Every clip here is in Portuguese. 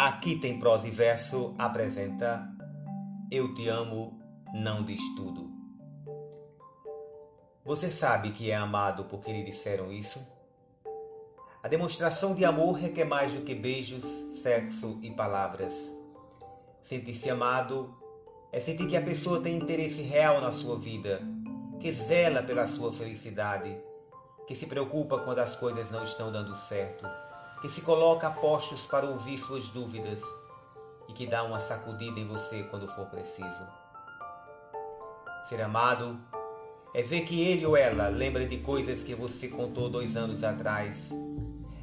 Aqui tem prosa e verso apresenta Eu te amo, não diz tudo. Você sabe que é amado porque lhe disseram isso? A demonstração de amor requer mais do que beijos, sexo e palavras. Sentir-se amado é sentir que a pessoa tem interesse real na sua vida, que zela pela sua felicidade, que se preocupa quando as coisas não estão dando certo que se coloca a postos para ouvir suas dúvidas e que dá uma sacudida em você quando for preciso. Ser amado é ver que ele ou ela lembra de coisas que você contou dois anos atrás.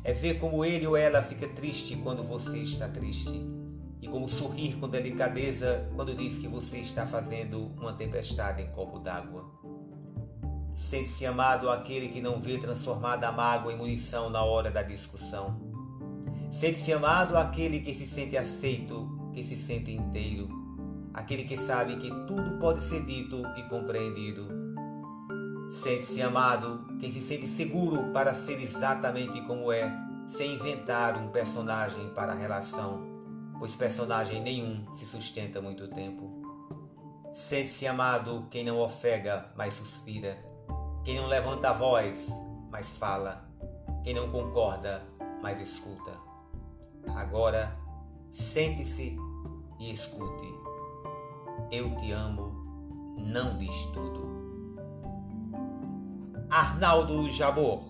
É ver como ele ou ela fica triste quando você está triste. E como sorrir com delicadeza quando diz que você está fazendo uma tempestade em copo d'água. Sente-se amado aquele que não vê transformada a mágoa em munição na hora da discussão. Sente-se amado aquele que se sente aceito, que se sente inteiro, aquele que sabe que tudo pode ser dito e compreendido. Sente-se amado quem se sente seguro para ser exatamente como é, sem inventar um personagem para a relação, pois personagem nenhum se sustenta muito tempo. Sente-se amado quem não ofega, mas suspira quem não levanta a voz, mas fala. Quem não concorda, mas escuta. Agora, sente-se e escute. Eu te amo, não diz tudo. Arnaldo Jabor